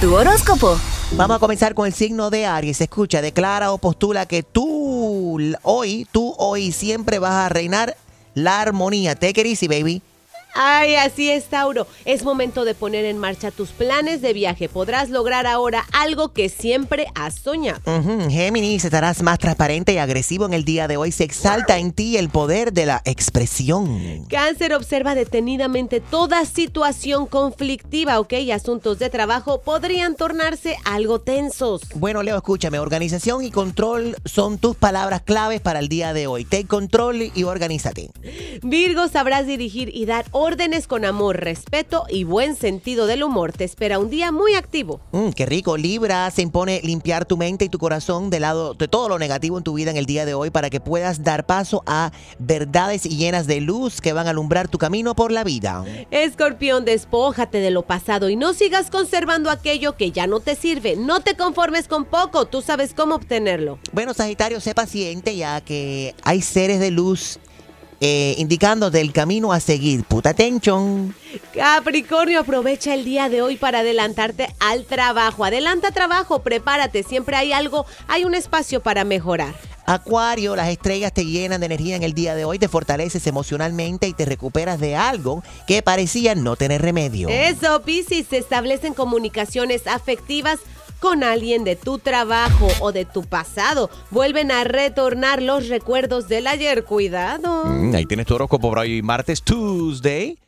Tu horóscopo. Vamos a comenzar con el signo de Aries. Escucha, declara o postula que tú hoy, tú hoy siempre vas a reinar la armonía. Take it easy, baby. Ay, así es, Tauro. Es momento de poner en marcha tus planes de viaje. Podrás lograr ahora algo que siempre has soñado. Géminis, estarás más transparente y agresivo en el día de hoy. Se exalta en ti el poder de la expresión. Cáncer observa detenidamente toda situación conflictiva, ¿ok? Y asuntos de trabajo podrían tornarse algo tensos. Bueno, Leo, escúchame. Organización y control son tus palabras claves para el día de hoy. Take control y organízate. Virgo, sabrás dirigir y dar órdenes con amor, respeto y buen sentido del humor. Te espera un día muy activo. Mm, qué rico. Libra se impone limpiar tu mente y tu corazón de lado de todo lo negativo en tu vida en el día de hoy para que puedas dar paso a verdades llenas de luz que van a alumbrar tu camino por la vida. Escorpión, despójate de lo pasado y no sigas conservando aquello que ya no te sirve. No te conformes con poco, tú sabes cómo obtenerlo. Bueno, Sagitario, sé paciente ya que hay seres de luz eh, indicándote el camino a seguir. Puta atención. Capricornio, aprovecha el día de hoy para adelantarte al trabajo. Adelanta trabajo, prepárate, siempre hay algo, hay un espacio para mejorar. Acuario, las estrellas te llenan de energía en el día de hoy, te fortaleces emocionalmente y te recuperas de algo que parecía no tener remedio. Eso, Piscis, se establecen comunicaciones afectivas con alguien de tu trabajo o de tu pasado. Vuelven a retornar los recuerdos del ayer. Cuidado. Mm, ahí tienes tu horóscopo para hoy, martes, Tuesday.